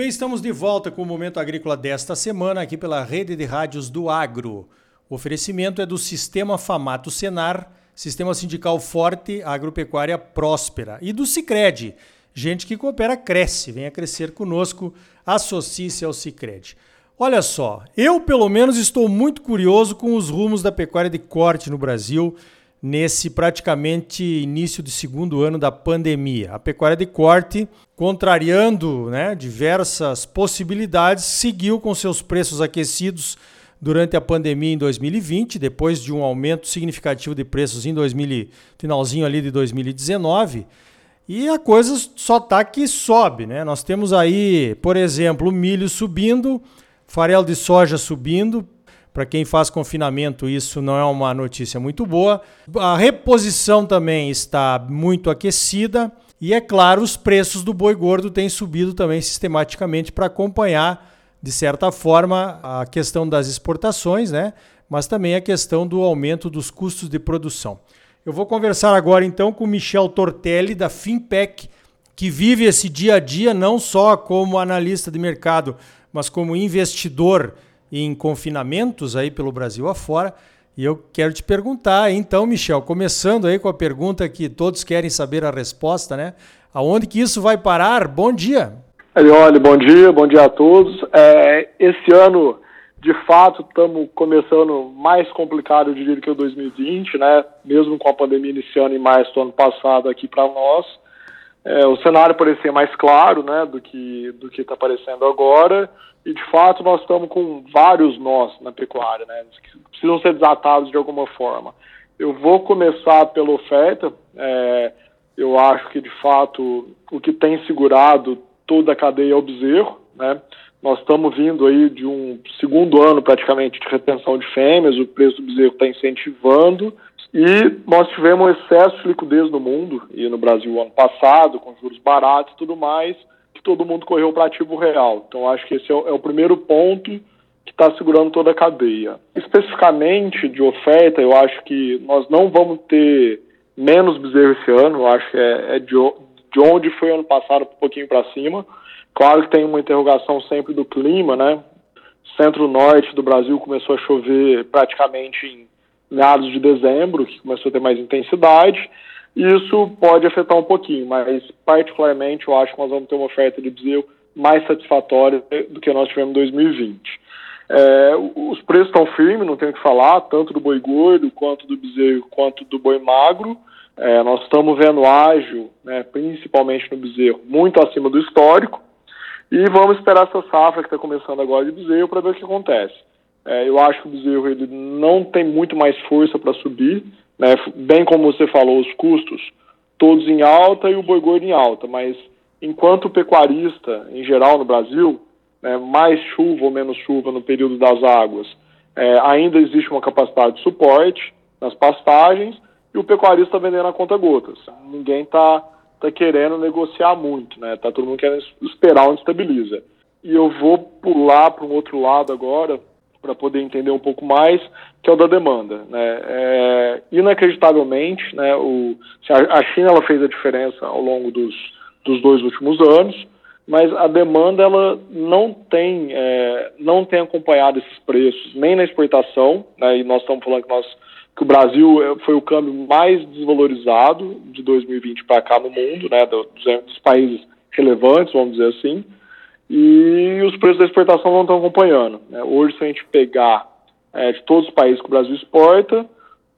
bem, estamos de volta com o Momento Agrícola desta semana aqui pela Rede de Rádios do Agro. O oferecimento é do Sistema Famato Senar, Sistema Sindical Forte, Agropecuária Próspera e do Cicred. Gente que coopera cresce, venha crescer conosco, associe-se ao Cicred. Olha só, eu pelo menos estou muito curioso com os rumos da pecuária de corte no Brasil nesse praticamente início de segundo ano da pandemia. A pecuária de corte, contrariando né, diversas possibilidades, seguiu com seus preços aquecidos durante a pandemia em 2020, depois de um aumento significativo de preços em 2000, finalzinho ali de 2019. E a coisa só tá que sobe, né? Nós temos aí, por exemplo, o milho subindo, farelo de soja subindo, para quem faz confinamento, isso não é uma notícia muito boa. A reposição também está muito aquecida. E é claro, os preços do boi gordo têm subido também sistematicamente para acompanhar, de certa forma, a questão das exportações, né? mas também a questão do aumento dos custos de produção. Eu vou conversar agora então com Michel Tortelli, da Finpec, que vive esse dia a dia não só como analista de mercado, mas como investidor em confinamentos aí pelo Brasil afora. E eu quero te perguntar, então, Michel, começando aí com a pergunta que todos querem saber a resposta, né? Aonde que isso vai parar? Bom dia. Olha, bom dia, bom dia a todos. É, esse ano, de fato, estamos começando mais complicado, eu diria, que o 2020, né? Mesmo com a pandemia iniciando em março do ano passado aqui para nós. É, o cenário parecia mais claro, né, do que do que está aparecendo agora. E de fato nós estamos com vários nós na pecuária, né, que precisam ser desatados de alguma forma. Eu vou começar pela oferta. É, eu acho que de fato o que tem segurado toda a cadeia é o bezerro, né. Nós estamos vindo aí de um segundo ano praticamente de retenção de fêmeas, o preço do bezerro está incentivando. E nós tivemos excesso de liquidez no mundo e no Brasil ano passado, com juros baratos e tudo mais, que todo mundo correu para ativo real. Então acho que esse é o, é o primeiro ponto que está segurando toda a cadeia. Especificamente de oferta, eu acho que nós não vamos ter menos bezerro esse ano, eu acho que é, é de, de onde foi ano passado um pouquinho para cima. Claro que tem uma interrogação sempre do clima, né? Centro-norte do Brasil começou a chover praticamente em meados de dezembro, que começou a ter mais intensidade, e isso pode afetar um pouquinho, mas particularmente eu acho que nós vamos ter uma oferta de bezerro mais satisfatória do que nós tivemos em 2020. É, os preços estão firmes, não tenho o que falar, tanto do boi gordo, quanto do bezerro, quanto do boi magro. É, nós estamos vendo ágil, né, principalmente no bezerro, muito acima do histórico. E vamos esperar essa safra que está começando agora de bezerro para ver o que acontece. É, eu acho que o bezerro ele não tem muito mais força para subir, né? bem como você falou, os custos todos em alta e o boi gordo em alta, mas enquanto pecuarista, em geral no Brasil, né, mais chuva ou menos chuva no período das águas, é, ainda existe uma capacidade de suporte nas pastagens e o pecuarista está vendendo a conta gotas. Ninguém está tá querendo negociar muito, né? Tá todo mundo querendo esperar onde estabiliza. E eu vou pular para um outro lado agora, para poder entender um pouco mais, que é o da demanda. Né? É, inacreditavelmente, né, o, a China ela fez a diferença ao longo dos, dos dois últimos anos, mas a demanda ela não tem, é, não tem acompanhado esses preços, nem na exportação, né, e nós estamos falando que, nós, que o Brasil é, foi o câmbio mais desvalorizado de 2020 para cá no mundo, né, dos, dos países relevantes, vamos dizer assim, e os preços da exportação não estão acompanhando. Né? Hoje, se a gente pegar é, de todos os países que o Brasil exporta,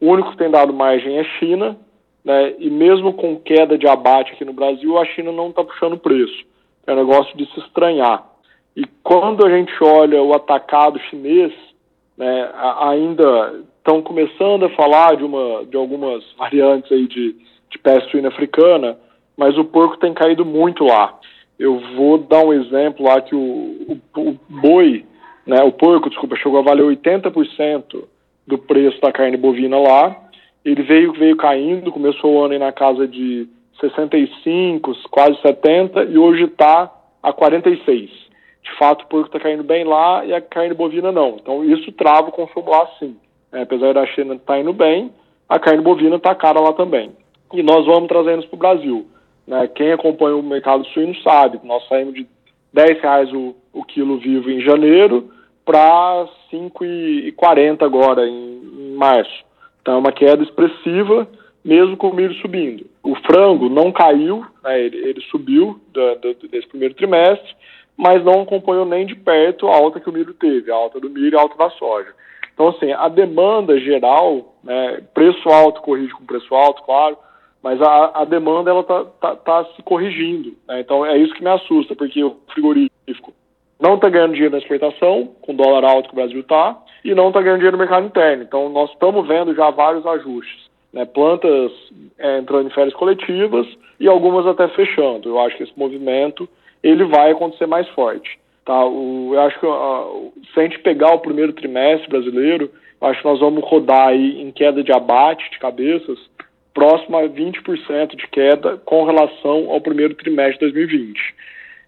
o único que tem dado margem é a China, né? e mesmo com queda de abate aqui no Brasil, a China não está puxando preço. É um negócio de se estranhar. E quando a gente olha o atacado chinês, né, ainda estão começando a falar de, uma, de algumas variantes aí de, de peste suína africana, mas o porco tem caído muito lá. Eu vou dar um exemplo lá que o, o, o boi, né, o porco, desculpa, chegou a valer 80% do preço da carne bovina lá. Ele veio, veio caindo, começou o ano aí na casa de 65, quase 70, e hoje está a 46. De fato, o porco está caindo bem lá e a carne bovina não. Então, isso trava o consumo lá sim. É, apesar da China estar tá indo bem, a carne bovina está cara lá também. E nós vamos trazendo isso para o Brasil. Né? Quem acompanha o mercado suíno sabe que nós saímos de 10 reais o, o quilo vivo em janeiro para 5,40 agora em, em março. Então é uma queda expressiva, mesmo com o milho subindo. O frango não caiu, né, ele, ele, subiu da, da, desse primeiro trimestre, mas não acompanhou nem de perto a alta que o milho teve, a alta do milho e a alta da soja. Então, assim, a demanda geral, né, preço alto corrige com preço alto, claro, mas a, a demanda ela está tá, tá se corrigindo. Né? Então, é isso que me assusta, porque o frigorífico não está ganhando dinheiro na exportação, com o dólar alto que o Brasil está, e não está ganhando dinheiro no mercado interno. Então, nós estamos vendo já vários ajustes. Né? Plantas é, entrando em férias coletivas e algumas até fechando. Eu acho que esse movimento ele vai acontecer mais forte. Tá? O, eu acho que uh, se a gente pegar o primeiro trimestre brasileiro, acho que nós vamos rodar aí em queda de abate de cabeças próximo a 20% de queda com relação ao primeiro trimestre de 2020.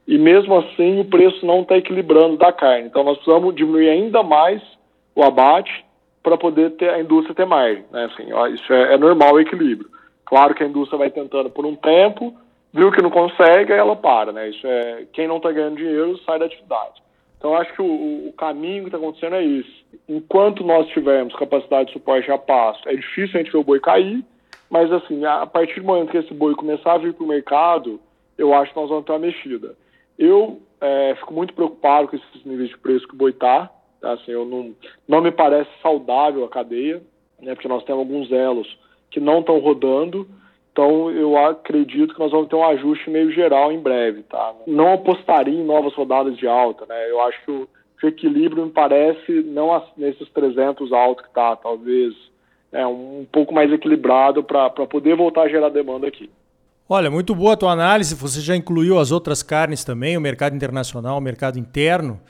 E mesmo assim o preço não está equilibrando da carne. Então nós precisamos diminuir ainda mais o abate para poder ter a indústria ter margem. Né? Assim, ó, isso é, é normal o equilíbrio. Claro que a indústria vai tentando por um tempo, viu que não consegue, aí ela para, né? Isso é quem não está ganhando dinheiro sai da atividade. Então acho que o, o caminho que está acontecendo é isso. Enquanto nós tivermos capacidade de suporte a passo, é difícil a gente ver o boi cair, mas assim, a partir do momento que esse boi começar a vir para o mercado, eu acho que nós vamos ter uma mexida. Eu é, fico muito preocupado com esses níveis de preço que o boi está. Tá? Assim, eu não, não me parece saudável a cadeia, né? porque nós temos alguns elos que não estão rodando. Então, eu acredito que nós vamos ter um ajuste meio geral em breve, tá? Não apostaria em novas rodadas de alta, né? Eu acho que o, equilíbrio me parece não nesses 300 altos que tá, talvez é um, pouco mais equilibrado para poder voltar a gerar demanda aqui. Olha, muito boa a tua análise. Você já incluiu as outras carnes também, o mercado internacional, o mercado interno.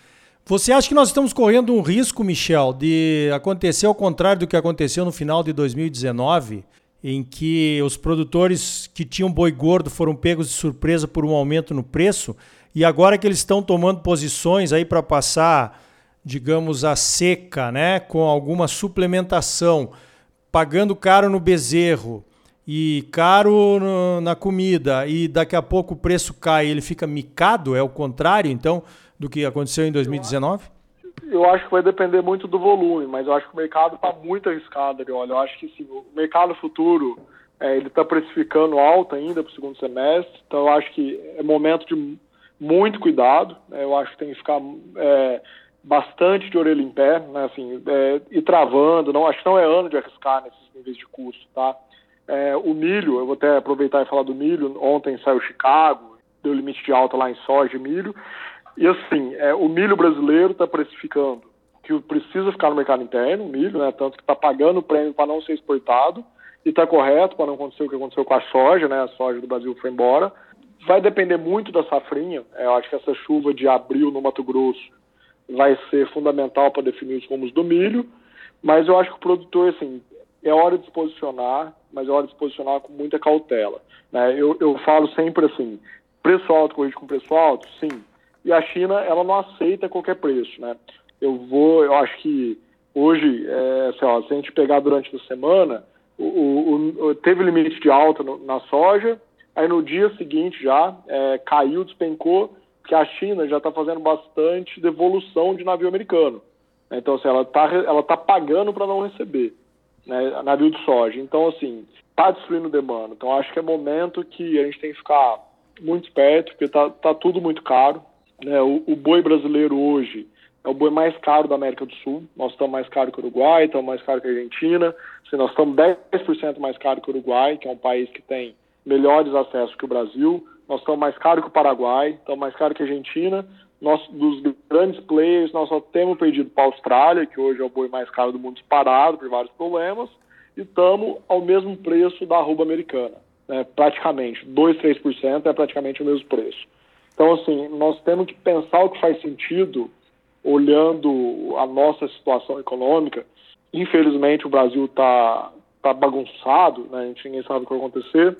Você acha que nós estamos correndo um risco, Michel, de acontecer ao contrário do que aconteceu no final de 2019? em que os produtores que tinham boi gordo foram pegos de surpresa por um aumento no preço e agora que eles estão tomando posições aí para passar, digamos, a seca, né, com alguma suplementação, pagando caro no bezerro e caro no, na comida e daqui a pouco o preço cai, ele fica micado, é o contrário então do que aconteceu em 2019? eu acho que vai depender muito do volume, mas eu acho que o mercado está muito arriscado. Olha, eu acho que sim, o mercado futuro é, ele está precificando alto ainda para o segundo semestre, então eu acho que é momento de muito cuidado. Né? Eu acho que tem que ficar é, bastante de orelha em pé, né? assim, é, e travando. Não acho que não é ano de arriscar nesses níveis de custo, tá? É, o milho, eu vou até aproveitar e falar do milho. Ontem saiu Chicago, deu limite de alta lá em soja e milho. E assim, é, o milho brasileiro está precificando que precisa ficar no mercado interno, o milho, né? Tanto que está pagando o prêmio para não ser exportado e está correto para não acontecer o que aconteceu com a soja, né? A soja do Brasil foi embora. Vai depender muito da safrinha. É, eu acho que essa chuva de abril no Mato Grosso vai ser fundamental para definir os rumos do milho. Mas eu acho que o produtor, assim, é hora de se posicionar, mas é hora de se posicionar com muita cautela. Né? Eu, eu falo sempre assim, preço alto corrige com preço alto? Sim e a China ela não aceita qualquer preço, né? Eu vou, eu acho que hoje, é, assim, ó, se a gente pegar durante a semana, o, o, o teve limite de alta no, na soja, aí no dia seguinte já é, caiu, despencou, porque a China já está fazendo bastante devolução de navio americano. Então, assim, ela está ela tá pagando para não receber né, navio de soja. Então, assim, está destruindo demanda. Então, acho que é momento que a gente tem que ficar muito esperto, porque está tá tudo muito caro. Né, o, o, boi brasileiro hoje é o boi mais caro da América do Sul. Nós estamos mais caro que o Uruguai, estamos mais caro que a Argentina. Assim, nós estamos 10% mais caro que o Uruguai, que é um país que tem melhores acessos que o Brasil. Nós estamos mais caro que o Paraguai, estamos mais caro que a Argentina. Nós, dos grandes players, nós só temos perdido para a Austrália, que hoje é o boi mais caro do mundo disparado por vários problemas, e estamos ao mesmo preço da arroba americana. Né, praticamente, 2, 3% é praticamente o mesmo preço. Então, assim, nós temos que pensar o que faz sentido olhando a nossa situação econômica. Infelizmente, o Brasil está tá bagunçado, né? a gente ninguém sabe o que vai acontecer.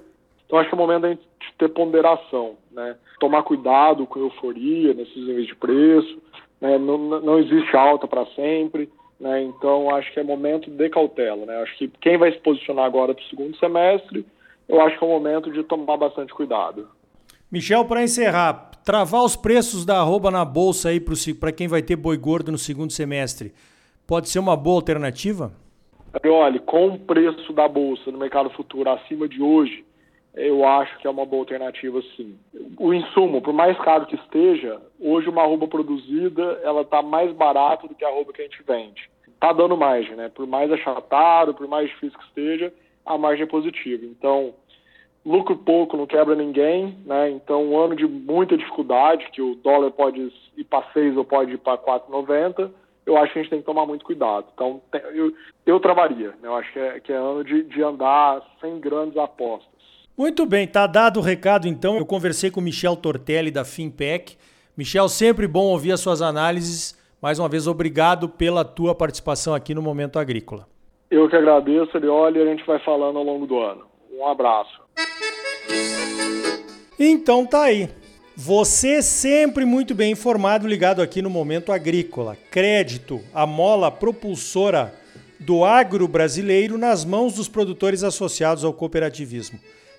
Então, acho que é o momento da gente ter ponderação, né? tomar cuidado com euforia nesses níveis de preço. Né? Não, não existe alta para sempre. Né? Então, acho que é momento de cautela. Né? Acho que quem vai se posicionar agora para o segundo semestre, eu acho que é o momento de tomar bastante cuidado. Michel, para encerrar, travar os preços da arroba na bolsa aí para quem vai ter boi gordo no segundo semestre, pode ser uma boa alternativa? Olha, com o preço da bolsa no mercado futuro acima de hoje, eu acho que é uma boa alternativa sim. O insumo, por mais caro que esteja, hoje uma arroba produzida, ela está mais barata do que a arroba que a gente vende. Está dando margem, né? Por mais achatado, por mais difícil que esteja, a margem é positiva. Então, lucro pouco não quebra ninguém, né? Então, um ano de muita dificuldade, que o dólar pode ir para 6 ou pode ir para 4,90, eu acho que a gente tem que tomar muito cuidado. Então, eu, eu travaria. Né? Eu acho que é, que é ano de, de andar sem grandes apostas. Muito bem, tá dado o recado então. Eu conversei com o Michel Tortelli da Finpec. Michel, sempre bom ouvir as suas análises. Mais uma vez, obrigado pela tua participação aqui no Momento Agrícola. Eu que agradeço, Elioli, e a gente vai falando ao longo do ano. Um abraço. Então tá aí. Você sempre muito bem informado, ligado aqui no Momento Agrícola. Crédito, a mola propulsora do agro brasileiro nas mãos dos produtores associados ao cooperativismo.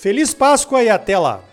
Feliz Páscoa e até lá!